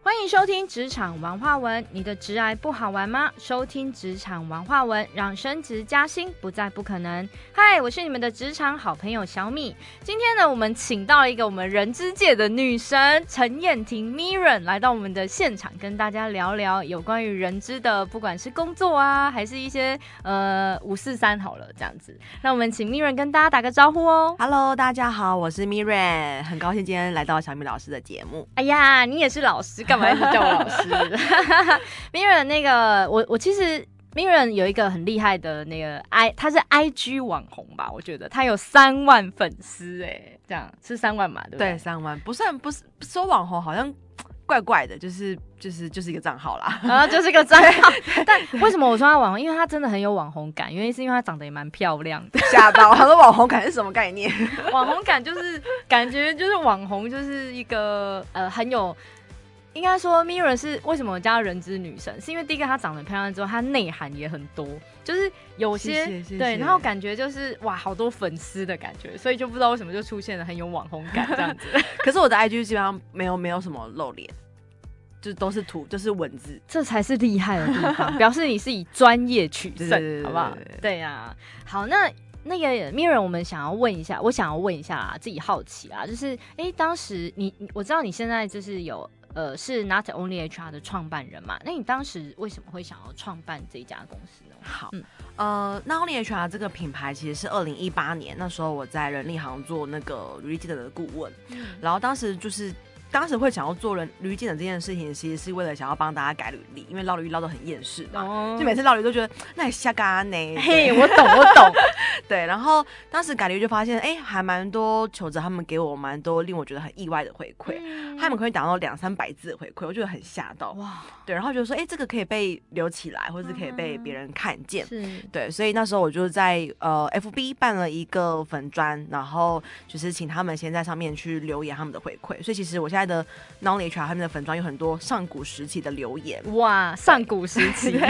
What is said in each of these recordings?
欢迎收听职场文化文，你的职癌不好玩吗？收听职场文化文，让升职加薪不再不可能。嗨，我是你们的职场好朋友小米。今天呢，我们请到了一个我们人之界的女神陈燕婷 Mirren 来到我们的现场，跟大家聊聊有关于人资的，不管是工作啊，还是一些呃五四三好了这样子。那我们请 Mirren 跟大家打个招呼哦。Hello，大家好，我是 Mirren，很高兴今天来到小米老师的节目。哎呀，你也是老师，干嘛一直叫我老师？Mirren 那个，我我其实 Mirren 有一个很厉害的那个 I，他是 IG 网红吧？我觉得他有三万粉丝，哎，这样是三万嘛？对不对？对，三万不算不是说网红，好像怪怪的，就是就是就是一个账号啦。然后就是个账号，但为什么我说他网红？因为他真的很有网红感，原因是因为他长得也蛮漂亮的。吓到，他说网红感是什么概念？网红感就是感觉就是网红就是一个呃很有，应该说 Mirror 是为什么我叫她人之女神，是因为第一个她长得漂亮之后，她内涵也很多，就是有些对，然后感觉就是哇好多粉丝的感觉，所以就不知道为什么就出现了很有网红感这样子。可是我的 IG 基本上没有没有什么露脸，就都是图，就是文字。这才是厉害的地方，表示你是以专业取胜，好不好对呀、好，那那个 Mirror，我们想要问一下，我想要问一下啊，自己好奇啊，就是哎、诶当时你你我知道你现在就是有呃是 Not Only HR 的创办人嘛，那你当时为什么会想要创办这家公司呢？好，嗯呃，那 Only HR 这个品牌其实是二零一八年那时候我在人力行做那个履历记者的顾问，然后当时就是。当时会想要做人履历记者这件事情，其实是为了想要帮大家改履历，因为捞履历捞得很厌世嘛，哦就每次捞驴都觉得那也瞎嘎呢。嘿，我懂，我懂，对，然后当时改履历就发现，哎，还蛮多求职他们给我蛮多令我觉得很意外的回馈，他们可以打到两三百字的回馈，我觉得很吓到。哇，对，然后觉得说，哎，这个可以被留起来，或者是可以被别人看见。是对，所以那时候我就在呃 FB 办了一个粉砖，然后就是请他们先在上面去留言他们的回馈。所以其实我现在的 Knowledge HR 他们的粉砖有很多上古时期的留言。哇，上古时期，对，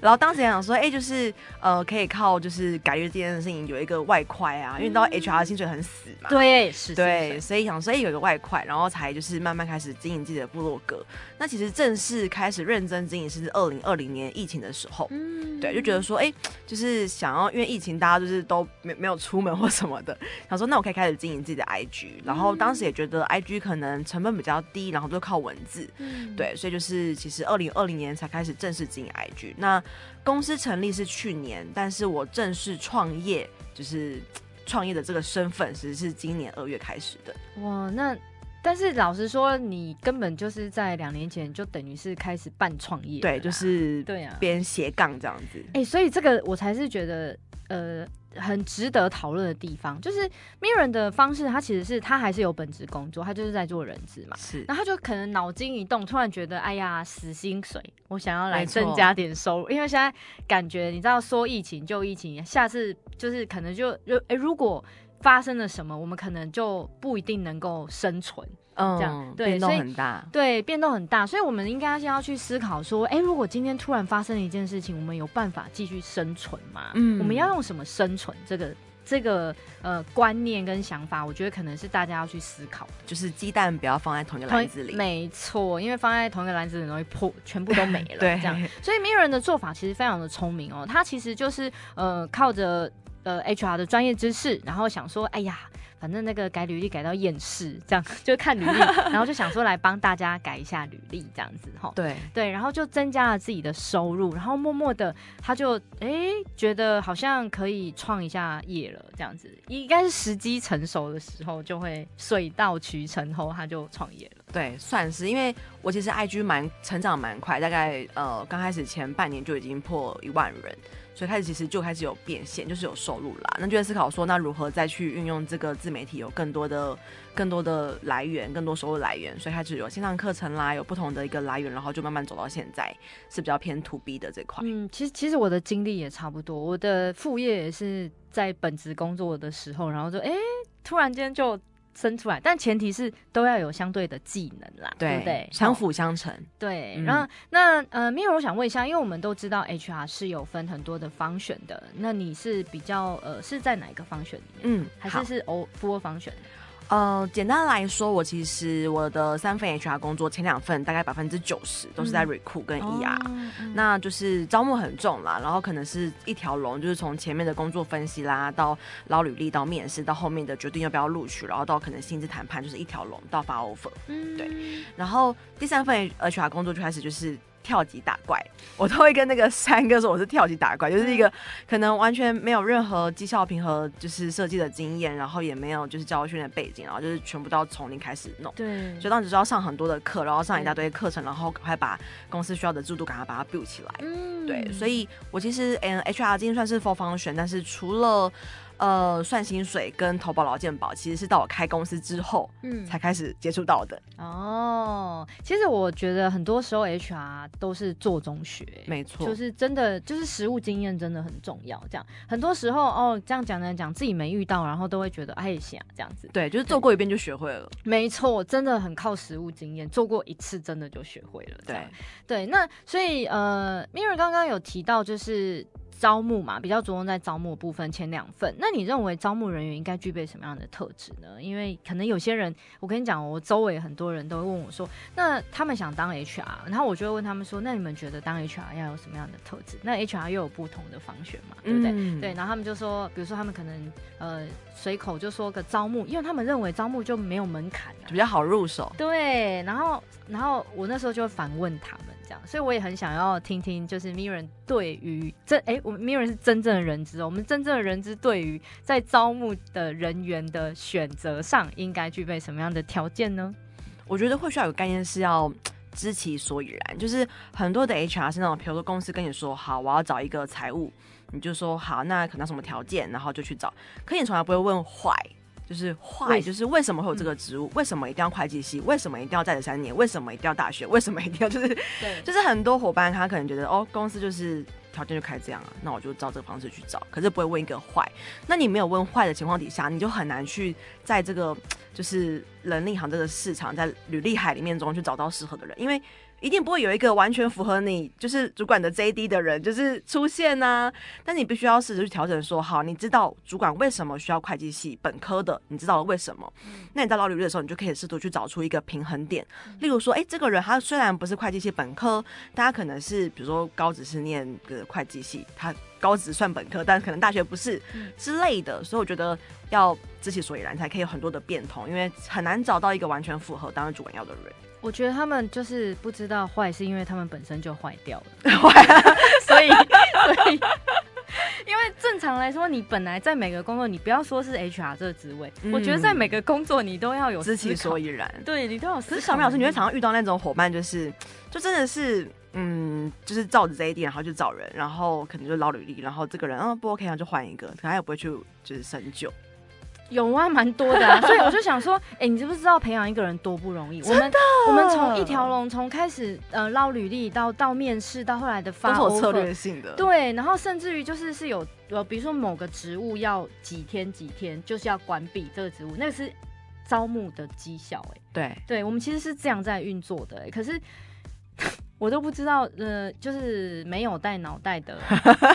然后当时也想说，哎、就是呃，可以靠就是改约这件事情有一个外快啊，因为你知道 HR 的薪水很死嘛，对，是，对，所以想说，哎、有一个外快，然后才就是慢慢开始经营自己的部落格。那其实正式开始认真经营是二零二零年疫情的时候，嗯。对，就觉得说，哎、就是想要，因为疫情大家就是都没没有出门或什么的，想说那我可以开始经营自己的 IG，然后当时也觉得 IG 可能成本比较低，然后都靠文字，嗯对，所以就是其实二零二零年才开始正式经营 IG。那公司成立是去年，但是我正式创业就是创业的这个身份，其实是今年二月开始的。哇，那但是老实说，你根本就是在两年前就等于是开始办创业，对，就是对啊，边斜杠这样子。哎、所以这个我才是觉得呃很值得讨论的地方，就是 Mirren 的方式，他其实是他还是有本职工作，他就是在做人资嘛。是，然后他就可能脑筋一动，突然觉得，哎呀，死薪水，我想要来增加点收入，因为现在感觉你知道，说疫情就疫情，下次就是可能就就哎、如果发生了什么，我们可能就不一定能够生存。嗯这样对变动很大。对，变动很大，所以我们应该先要去思考说，哎，如果今天突然发生了一件事情，我们有办法继续生存吗？嗯我们要用什么生存？这个这个呃观念跟想法，我觉得可能是大家要去思考的。就是鸡蛋不要放在同一个篮子里。没错，因为放在同一个篮子里容易破，全部都没了。对这样，所以 Mirror 的做法其实非常的聪明哦，他其实就是呃靠着呃 HR 的专业知识，然后想说，哎呀。反正那个改履历改到厌世，这样 就看履历，然后就想说来帮大家改一下履历，这样子哈。对，对，然后就增加了自己的收入，然后默默的他就哎觉得好像可以创一下业了，这样子应该是时机成熟的时候就会水到渠成后他就创业了。对，算是，因为我其实 IG 蛮成长蛮快，大概呃刚开始前半年就已经破一万人，所以开始其实就开始有变现，就是有收入啦。那就在思考说，那如何再去运用这个自媒体有更多的、更多的来源，更多收入来源，所以开始有线上课程啦，有不同的一个来源，然后就慢慢走到现在是比较偏 to B 的这块。嗯，其实其实我的经历也差不多，我的副业也是在本职工作的时候，然后就哎突然间就。生出来，但前提是都要有相对的技能啦，对不对？相哦辅相成。对，嗯然后那呃，米尔，我想问一下，因为我们都知道 HR 是有分很多的方选的，那你是比较呃是在哪一个方选里面？嗯，还是是 O full 方选？呃，简单来说，我其实我的三份 HR 工作，前两份大概百分之九十都是在 recruit 跟 ER，、那就是招募很重啦，然后可能是一条龙，就是从前面的工作分析啦，到捞履历，到面试，到后面的决定要不要录取，然后到可能薪资谈判，就是一条龙到发 offer。嗯。对然后第三份 HR 工作就开始就是跳级打怪，我都会跟那个三哥说我是跳级打怪，就是一个可能完全没有任何绩效评和就是设计的经验，然后也没有就是教育训练背景，然后就是全部都要从零开始弄。对，所以当时就要上很多的课，然后上一大堆课程，然后赶快把公司需要的制度赶快把它 build 起来。嗯对，所以我其实嗯 HR 今天算是 full function，但是除了呃算薪水跟投保劳健保，其实是到我开公司之后嗯才开始接触到的。哦，其实我觉得很多时候 HR 都是做中学，没错，就是真的就是实务经验真的很重要。这样很多时候哦，这样讲讲讲自己没遇到，然后都会觉得哎想这样子。对，就是做过一遍就学会了。没错，真的很靠实务经验，做过一次真的就学会了。对，对，那所以呃，Mirror 刚刚有提到就是招募嘛，比较着重在招募部分前两份。那你认为招募人员应该具备什么样的特质呢？因为可能有些人，我跟你讲，我周围很多人都会问我说，那他们想当 HR，然后我就会问他们说，那你们觉得当 HR 要有什么样的特质？那 HR 又有不同的方选嘛，对不对？嗯对，然后他们就说，比如说他们可能呃随口就说个招募，因为他们认为招募就没有门槛啊比，较好入手。对，然后然后我那时候就会反问他们这样，所以我也很想要听听，就是 Mirren 对于这哎，我们 Mirren 是真正的人资哦，我们真正的人资对于在招募的人员的选择上，应该具备什么样的条件呢？我觉得会需要有概念是要。知其所以然，就是很多的 HR 是那种，比如说公司跟你说好，我要找一个财务，你就说好，那可能什么条件，然后就去找。可你从来不会问坏，就是坏，就是为什么会有这个职务？为什么一定要会计系？为什么一定要在职三年？为什么一定要大学？为什么一定要就是对就是很多伙伴他可能觉得哦，公司就是条件就开这样啊，那我就照这个方式去找，可是不会问一个坏。那你没有问坏的情况底下，你就很难去在这个就是人力行这个市场，在履历海里面中去找到适合的人，因为。一定不会有一个完全符合你就是主管的 JD 的人就是出现呐、但你必须要试着去调整说，好，你知道主管为什么需要会计系本科的，你知道了为什么？那你在捞履历的时候，你就可以试图去找出一个平衡点。例如说，哎、这个人他虽然不是会计系本科，但他可能是比如说高职是念个会计系，他高职算本科，但可能大学不是嗯之类的。所以我觉得要知其所以然，才可以有很多的变通，因为很难找到一个完全符合当主管要的人。我觉得他们就是不知道坏，是因为他们本身就坏掉了，所以所以。因为正常来说，你本来在每个工作，你不要说是 HR 这个职位，嗯我觉得在每个工作你都要有知其所以然。对你都有思考能力。可是小明老师，你会常常遇到那种伙伴，就是就真的是，嗯，就是照着这一点，然后就找人，然后可能就捞履历，然后这个人啊不 OK，然后就换一个，可能他也不会去就是深究。有啊，蛮多的啊，所以我就想说，哎、你知不知道培养一个人多不容易？我们我们从一条龙，从开始呃捞履历到到面试，到后来的发都是有策略性的。对，然后甚至于就是是有呃，比如说某个职务要几天几天，就是要关闭这个职务，那个是招募的绩效、哎，对，对我们其实是这样在运作的、哎，可是。我都不知道，呃，就是没有带脑袋的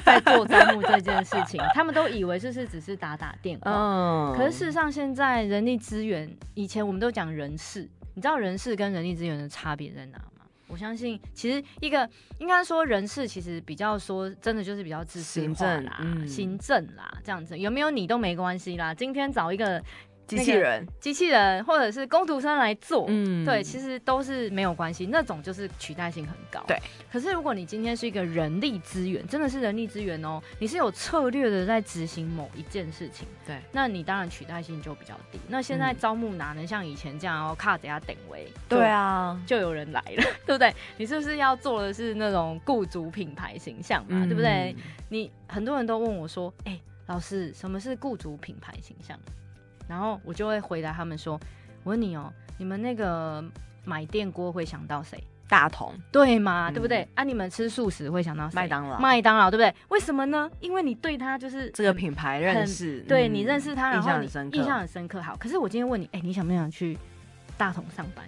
在做招募这件事情，他们都以为就是只是打打电话，嗯可是事实上，现在人力资源，以前我们都讲人事，你知道人事跟人力资源的差别在哪吗？我相信，其实一个应该说人事，其实比较说真的就是比较自私行化啦，政嗯行政啦，这样子有没有你都没关系啦。今天找一个机器人，机器人或者是工读生来做，嗯对，其实都是没有关系，那种就是取代性很高。对，可是如果你今天是一个人力资源，真的是人力资源哦，你是有策略的在执行某一件事情，对，那你当然取代性就比较低。那现在嗯招募哪能像以前这样哦，卡着下等位，对，啊，就有人来了，对不对？你是不是要做的是那种雇主品牌形象嘛，对不对？嗯？你很多人都问我说：“哎、老师，什么是雇主品牌形象？”然后我就会回答他们说：“我问你哦，你们那个买电锅会想到谁？大同对吗？嗯对不对？啊，你们吃素食会想到谁？麦当劳麦当劳，对不对？为什么呢？因为你对他就是这个品牌认识，嗯对你认识他，然印后你象很深刻印象很深刻。好，可是我今天问你，哎、你想不想去大同上班？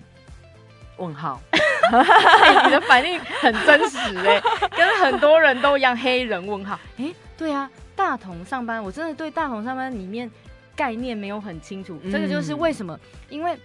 问号，哎你的反应很真实哎、跟很多人都一样，黑人问号。哎、对啊，大同上班，我真的对大同上班里面概念没有很清楚，嗯这个就是为什么，因为。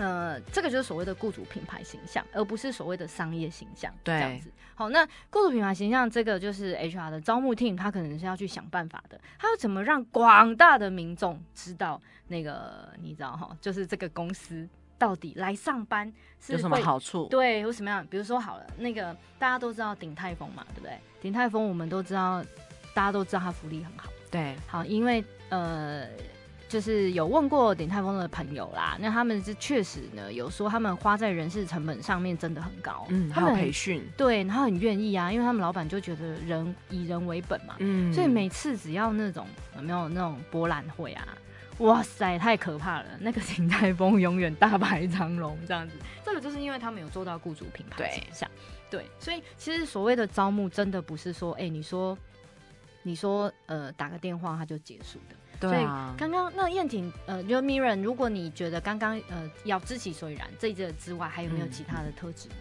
呃，这个就是所谓的雇主品牌形象，而不是所谓的商业形象，对这样子。好，那雇主品牌形象这个就是 HR 的招募 team，他可能是要去想办法的，他要怎么让广大的民众知道那个，你知道哈，就是这个公司到底来上班是有什么好处？对，有什么样？比如说好了，那个大家都知道鼎泰丰嘛，对不对？鼎泰丰我们都知道，大家都知道它福利很好。对，好，因为呃，就是有问过鼎泰丰的朋友啦，那他们是确实呢有说他们花在人事成本上面真的很高，嗯，他们培训，对，然后很愿意啊，因为他们老板就觉得人以人为本嘛，嗯，所以每次只要那种有没有那种博览会啊，哇塞，太可怕了！那个鼎泰丰永远大排长龙这样子，这个就是因为他们有做到雇主品牌形象，对，所以其实所谓的招募真的不是说，哎、你说你说呃打个电话他就结束的。对啊，刚刚那燕婷呃，就 Mirren，如果你觉得刚刚呃要知其所以然这一个之外，还有没有嗯其他的特质呢？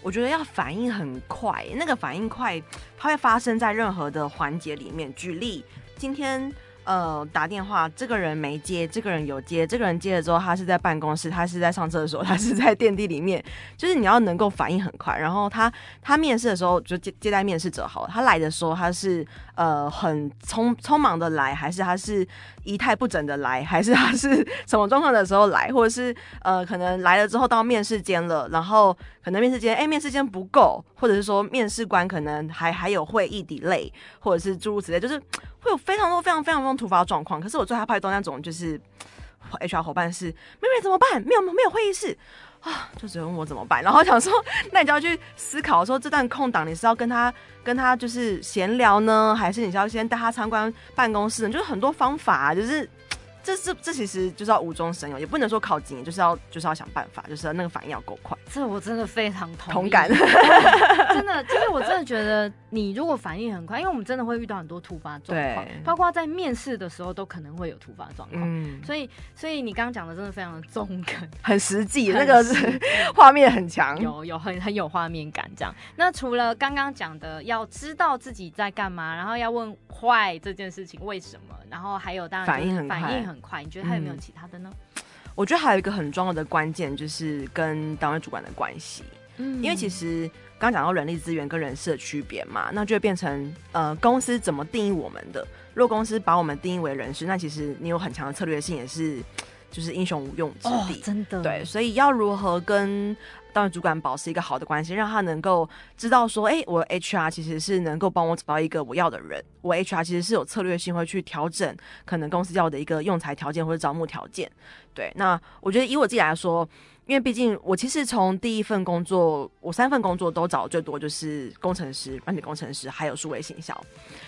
我觉得要反应很快，那个反应快，它会发生在任何的环节里面。举例，今天呃打电话，这个人没接，这个人有接，这个人接了之后，他是在办公室，他是在上厕所，他是在电梯里面，就是你要能够反应很快。然后他他面试的时候，就接接待面试者好了，他来的时候他是呃很匆匆忙的来，还是他是仪态不整的来，还是他是什么状况的时候来，或者是呃可能来了之后到面试间了，然后可能面试间哎面试间不够，或者是说面试官可能还还有会议 delay，或者是诸如此类，就是会有非常多非常非常多突发状况。可是我最害怕的那种就是 HR 伙伴是妹妹怎么办？没有没有会议室。啊，就只有问我怎么办，然后想说，那你就要去思考说，这段空档你是要跟他跟他就是闲聊呢，还是你是要先带他参观办公室呢？就是很多方法、啊，就是这这这其实就是要无中生有，也不能说考经验，就是要就是要想办法，就是那个反应要够快。这我真的非常同同感 真的，就是我真的觉得你如果反应很快，因为我们真的会遇到很多突发状况，包括在面试的时候都可能会有突发状况。嗯，所以，所以你刚刚讲的真的非常的中肯，很实际，那个是 画面很强。有有很很有画面感这样。那除了刚刚讲的要知道自己在干嘛，然后要问坏这件事情为什么，然后还有当然反应很快反应很快，你觉得还有没有嗯其他的呢？我觉得还有一个很重要的关键就是跟单位主管的关系。嗯因为其实刚刚讲到人力资源跟人事的区别嘛，那就会变成呃公司怎么定义我们的。如果公司把我们定义为人事，那其实你有很强的策略性，也是就是英雄无用之哦地。，真的对，所以要如何跟单位主管保持一个好的关系，让他能够知道说，哎、我 HR 其实是能够帮我找到一个我要的人，我 HR 其实是有策略性会去调整可能公司要的一个用材条件或者招募条件。对，那我觉得以我自己来说，因为毕竟我其实从第一份工作，我三份工作都找最多就是工程师、软体工程师，还有数位行销。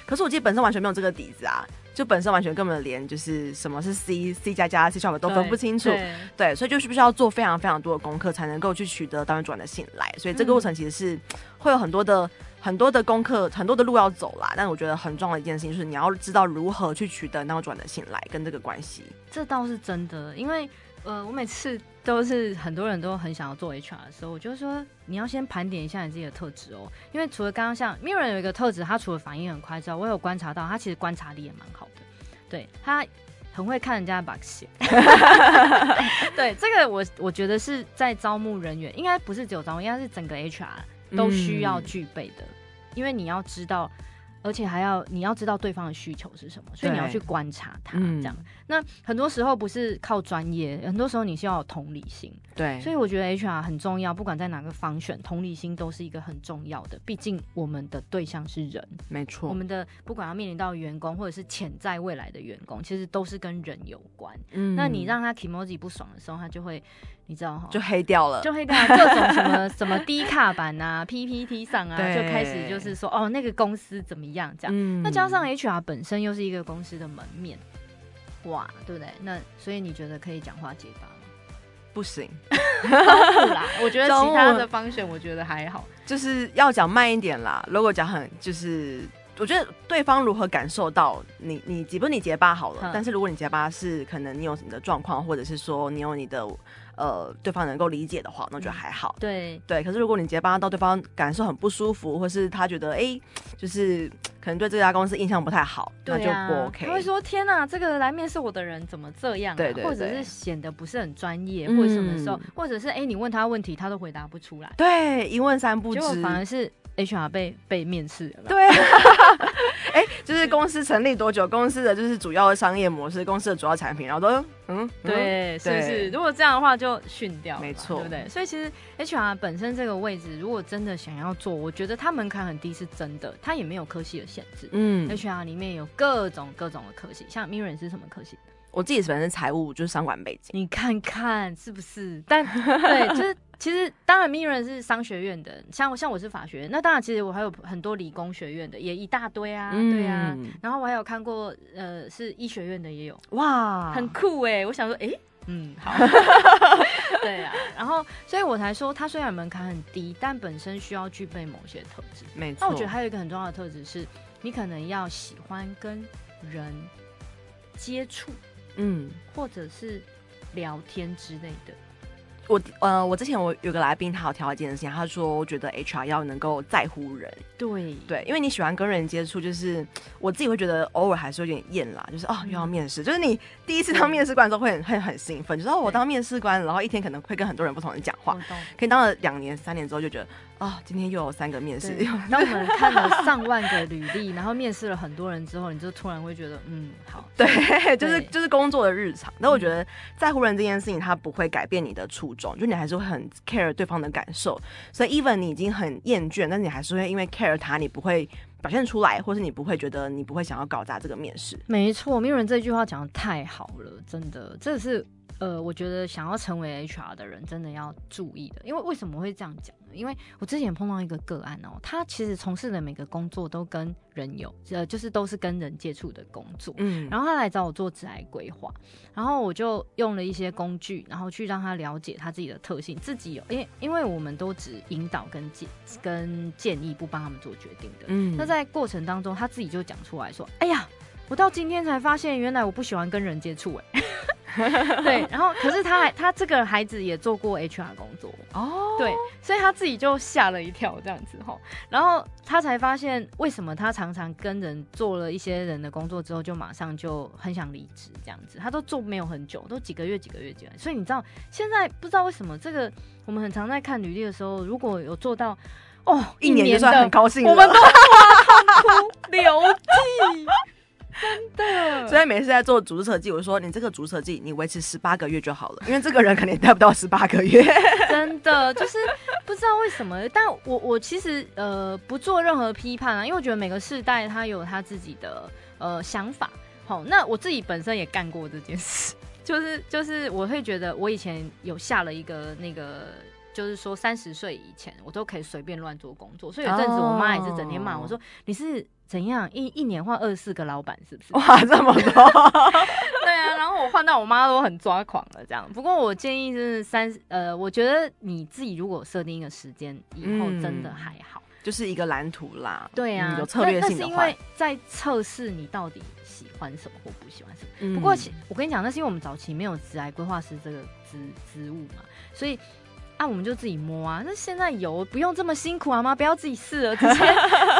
可是我自己本身完全没有这个底子啊，就本身完全根本连就是什么是 C、C 加加、C 小都分不清楚。对对，所以就是不需要做非常非常多的功课，才能够去取得单位主管的信赖。所以这个过程其实是会有很多的、很多的功课、很多的路要走啦。但我觉得很重要的一件事情就是你要知道如何去取得单位主管的信赖跟这个关系。这倒是真的，因为呃，我每次都是很多人都很想要做 HR 的时候，我就说你要先盘点一下你自己的特质哦，因为除了刚刚像 Mirren 有一个特质，他除了反应很快之外，我有观察到他其实观察力也蛮好的，对他很会看人家的把戏。对，这个我我觉得是在招募人员，应该不是只有招募，应该是整个 HR 都需要嗯具备的，因为你要知道。而且还要你要知道对方的需求是什么，所以你要去观察他，嗯这样。那很多时候不是靠专业，很多时候你是要有同理心。对，所以我觉得 HR 很重要，不管在哪个方选，同理心都是一个很重要的。毕竟我们的对象是人，没错我。们的不管要面临到员工或者是潜在未来的员工，其实都是跟人有关。嗯那你让他 emoji 不爽的时候，他就会，你知道哈，就黑掉了。就会在各种什么什么低卡版啊、PPT 上啊，就开始就是说哦，那个公司怎么样这样。嗯那加上 HR 本身又是一个公司的门面，哇，对不对？那所以你觉得可以讲话结巴吗？不行，啦，我觉得其他的方选我觉得还好。就是要讲慢一点啦。如果讲很就是。我觉得对方如何感受到你，你即不你结巴好了，嗯但是如果你结巴是可能你有你的状况，或者是说你有你的呃对方能够理解的话，那我觉得还好。对对，可是如果你直接帮他到对方感受很不舒服，或是他觉得哎、就是可能对这家公司印象不太好，那就不 OK。他会说：“天哪，这个来面试我的人怎么这样、啊？”对对或者是显得不是很专业，嗯或者什么时候，或者是哎、你问他问题，他都回答不出来，对，一问三不知。反而是 HR 被被面试了。对，哎、就是公司成立多久，公司的就是主要的商业模式，公司的主要产品，然后都嗯，嗯对，是不是？如果这样的话，就训掉了，没错对不对？所以其实 HR 本身这个位置，如果真的想要做，我觉得它门槛很低，是真的，它也没有科系的限制。嗯，HR 里面有各种各种的科系，像 Mirren 是什么科系？我自己本身财务就是商管背景，你看看是不是？但对，就是其实当然 Mirren 是商学院的，像像我是法学院，那当然其实我还有很多理工学院的，也一大堆啊，对啊。嗯然后我还有看过，呃，是医学院的也有，哇，很酷哎、我想说，哎、嗯，好，对啊。然后，所以我才说，它虽然门槛很低，但本身需要具备某些特质。没错。那我觉得还有一个很重要的特质是，你可能要喜欢跟人接触，嗯，或者是聊天之类的。我呃，我之前我有个来宾，他有提到一件事情，他说我觉得 HR 要能够在乎人，对。对，因为你喜欢跟人接触，就是我自己会觉觉得偶尔还是有点厌啦，就是哦又要面试，就是你第一次当面试官的时候会很会很兴奋，就是哦我当面试官，然后一天可能会跟很多人不同人讲话。可以当了两年三年之后就觉得哦、今天又有三个面试，对，当我们看了 上万个履历，然后面试了很多人之后，你就突然会觉得，嗯，好，对，就是就是工作的日常。那我觉得在乎人这件事情，它不会改变你的初就你还是会很 care 对方的感受。所以 even 你已经很厌倦，但你还是会因为 care 他，你不会表现出来，或是你不会觉得你不会想要搞砸这个面试。没错，没有人这句话讲的太好了，真的，这是呃，我觉得想要成为 HR 的人真的要注意的。因为为什么会这样讲？因为我之前碰到一个个案哦，他其实从事的每个工作都跟人有，呃，就是都是跟人接触的工作。嗯，然后他来找我做职癌规划，然后我就用了一些工具，然后去让他了解他自己的特性，自己有，因为因为我们都只引导跟建跟建议，不帮他们做决定的。嗯那在过程当中，他自己就讲出来说：“哎呀，我到今天才发现，原来我不喜欢跟人接触。”哎，对，然后可是他还他这个孩子也做过 HR 工作，哦，对，所以他自己就吓了一跳，这样子吼，然后他才发现为什么他常常跟人做了一些人的工作之后，就马上就很想离职，这样子，他都做没有很久，都几个月、几个月、几个月，所以你知道现在不知道为什么这个我们很常在看履历的时候，如果有做到哦一年就算很高兴了。我们都哇痛哭流涕，真的。所以每次在做组织设计，我就说你这个组织设计你维持十八个月就好了，因为这个人肯定待不到十八个月。真的就是不知道为什么，但我我其实呃不做任何批判啊，因为我觉得每个世代他有他自己的呃想法。好，那我自己本身也干过这件事，就是就是我会觉得我以前有下了一个那个。就是说，三十岁以前我都可以随便乱做工作，所以有阵子我妈也是整天骂我说：“你是怎样一一年换二十四个老板，是不是？”哇，这么多，对啊，然后我换到我妈都很抓狂了，这样。不过我建议是三呃，我觉得你自己如果设定一个时间，以后嗯真的还好。就是一个蓝图啦。对啊，嗯有策略性的因为，在测试你到底喜欢什么或不喜欢什么。嗯不过其我跟你讲，那是因为我们早期没有职癌规划师这个职职务嘛，所以。啊，我们就自己摸啊。那现在有，不用这么辛苦好吗？不要自己试了，直接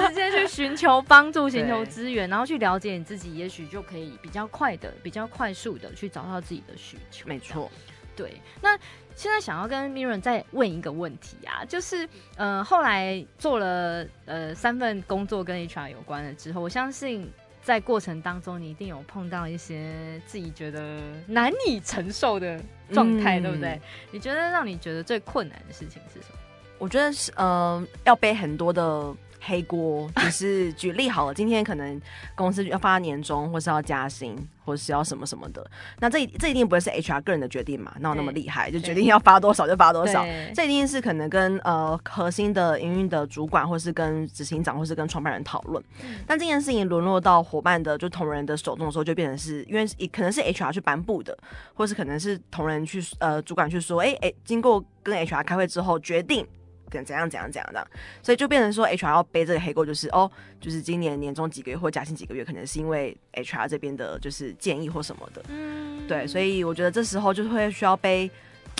直接去寻求帮助、寻求对资源，然后去了解你自己，也许就可以比较快的、比较快速的去找到自己的需求。没错，对，那现在想要跟 Mirren 再问一个问题啊，就是呃，后来做了呃三份工作跟 HR 有关的之后，我相信在过程当中，你一定有碰到一些自己觉得难以承受的状态，嗯对不对？你觉得让你觉得最困难的事情是什么？我觉得是呃，要背很多的黑锅。就是举例好了，今天可能公司要发年终，或是要加薪，或是要什么什么的，那这这一定不会是 HR 个人的决定嘛？哪有那么厉害？就决定要发多少就发多少。这一定是可能跟呃核心的营运的主管，或是跟执行长，或是跟创办人讨论。嗯但这件事情沦落到伙伴的就同仁的手中的时候，就变成是因为可能是 HR 去颁布的，或是可能是同仁去呃主管去说，哎、哎、经过跟 HR 开会之后决定。怎怎样怎样怎样的，所以就变成说 HR 要背这个黑锅，就是哦，就是今年年终几个月或加薪几个月，可能是因为 HR 这边的就是建议或什么的，嗯。对，所以我觉得这时候就会需要背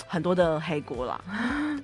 很多的黑锅啦。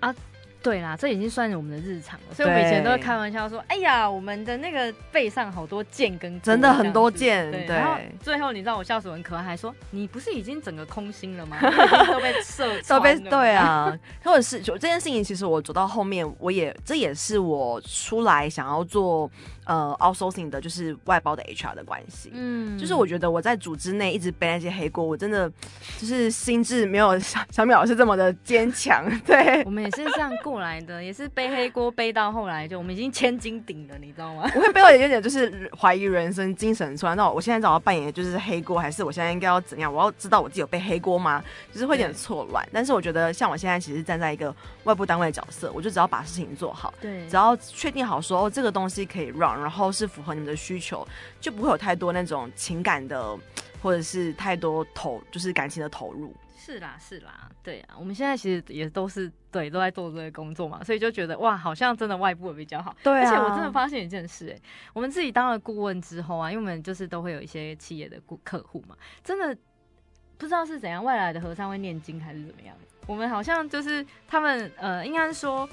对啦，这已经算是我们的日常了，所以我们以前都会开玩笑说：“哎呀，我们的那个背上好多剑跟真的很多剑。”对，然后最后你知道我笑死很可爱，还说：“你不是已经整个空心了吗？都被射都被对啊，或者是就这件事情，其实我走到后面，我也这也是我出来想要做。呃，outsourcing 的就是外包的 HR 的关系，嗯，就是我觉得我在组织内一直背那些黑锅，我真的就是心智没有 小小米老师这么的坚强。对，我们也是这样过来的，也是背黑锅背到后来，就我们已经千斤顶了，你知道吗？我会背到有点就是怀疑人生、精神出来。那我现在找到扮演的就是黑锅，还是我现在应该要怎样？我要知道我自己有背黑锅吗？就是会有点错乱。但是我觉得像我现在其实站在一个外部单位的角色，我就只要把事情做好，对，只要确定好说哦，这个东西可以 run。然后是符合你们的需求，就不会有太多那种情感的，或者是太多投，就是感情的投入。是啦，是啦，对啊，我们现在其实也都是对都在做这个工作嘛，所以就觉得哇，好像真的外部比较好。对啊，而且我真的发现一件事，哎，我们自己当了顾问之后啊，因为我们就是都会有一些企业的顾客户嘛，真的不知道是怎样，外来的和尚会念经还是怎么样，我们好像就是他们呃，应该说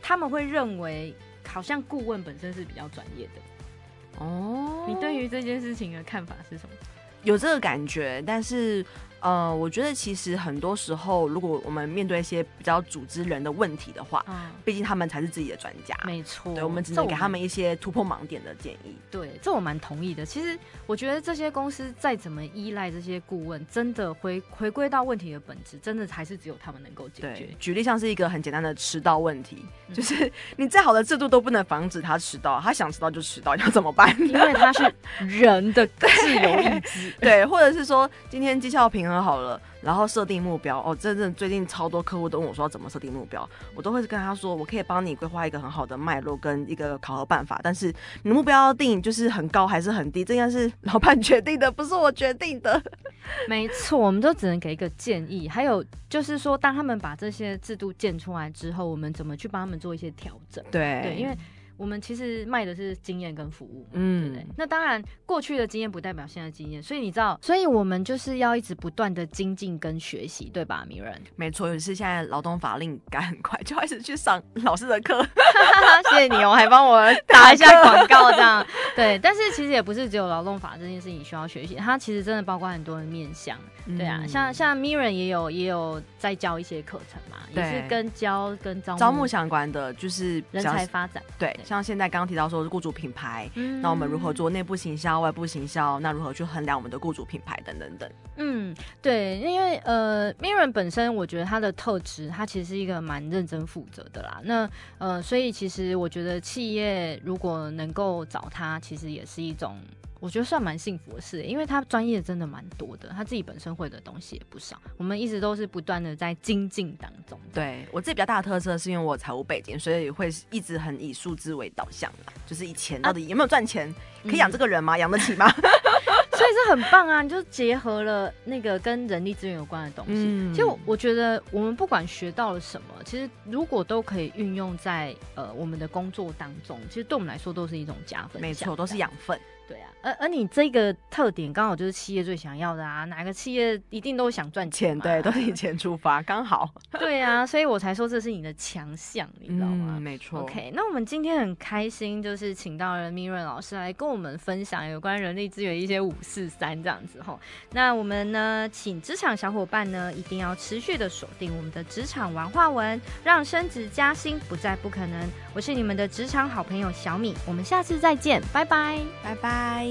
他们会认为。好像顾问本身是比较专业的哦。你对于这件事情的看法是什么？有这个感觉，但是。呃，我觉得其实很多时候，如果我们面对一些比较组织人的问题的话，嗯，毕竟他们才是自己的专家，没错，对，我们只能给他们一些突破盲点的建议。对，这我蛮同意的。其实我觉得这些公司再怎么依赖这些顾问，真的回回归到问题的本质，真的还是只有他们能够解决。举例像是一个很简单的迟到问题，就是你再好的制度都不能防止他迟到，他想迟到就迟到，要怎么办？因为他是人的自由意志，对，或者是说今天绩效平衡好了。然后设定目标哦，真正最近超多客户都问我说要怎么设定目标，我都会跟他说，我可以帮你规划一个很好的脉络跟一个考核办法，但是你的目标要定就是很高还是很低，这应该是老板决定的，不是我决定的。没错，我们都只能给一个建议。还有就是说，当他们把这些制度建出来之后，我们怎么去帮他们做一些调整？对对，因为。我们其实卖的是经验跟服务，嗯，对那当然，过去的经验不代表现在经验，所以你知道，所以我们就是要一直不断的精进跟学习，对吧，米人？没错，尤其是现在劳动法令改很快，就开始去上老师的课。谢谢你哦，还帮我打一下广告，这样 对。但是其实也不是只有劳动法这件事情需要学习，它其实真的包括很多的面向，对啊，像像米人也有也有在教一些课程嘛，也是跟教跟招招募相关的，就是人才发展，对。像现在刚刚提到说是雇主品牌，那我们如何做内部行销、外部行销？那如何去衡量我们的雇主品牌等等等？嗯，对，因为呃，Mirren 本身我觉得他的特质，他其实是一个蛮认真负责的啦。那呃，所以其实我觉得企业如果能够找他，其实也是一种。我觉得算蛮幸福的事，因为他专业真的蛮多的，他自己本身会的东西也不少。我们一直都是不断的在精进当中。对我自己比较大的特色是因为我财务背景，所以会一直很以数字为导向嘛，就是以钱到底有没有赚钱，可以养这个人吗？养得起吗？所以是很棒啊！你就结合了那个跟人力资源有关的东西。其实我觉得我们不管学到了什么，其实如果都可以运用在呃我们的工作当中，其实对我们来说都是一种加分。没错，都是养分。对啊，而而你这个特点刚好就是企业最想要的啊！哪个企业一定都想赚钱，对，都是以钱出发，刚好。对啊，所以我才说这是你的强项，你知道吗？没错。OK，那我们今天很开心，就是请到了米润老师来跟我们分享有关人力资源一些五四三这样子哈。那我们呢，请职场小伙伴呢，一定要持续的锁定我们的职场文化文，让升职加薪不再不可能。我是你们的职场好朋友小米，我们下次再见，拜拜，拜拜。าย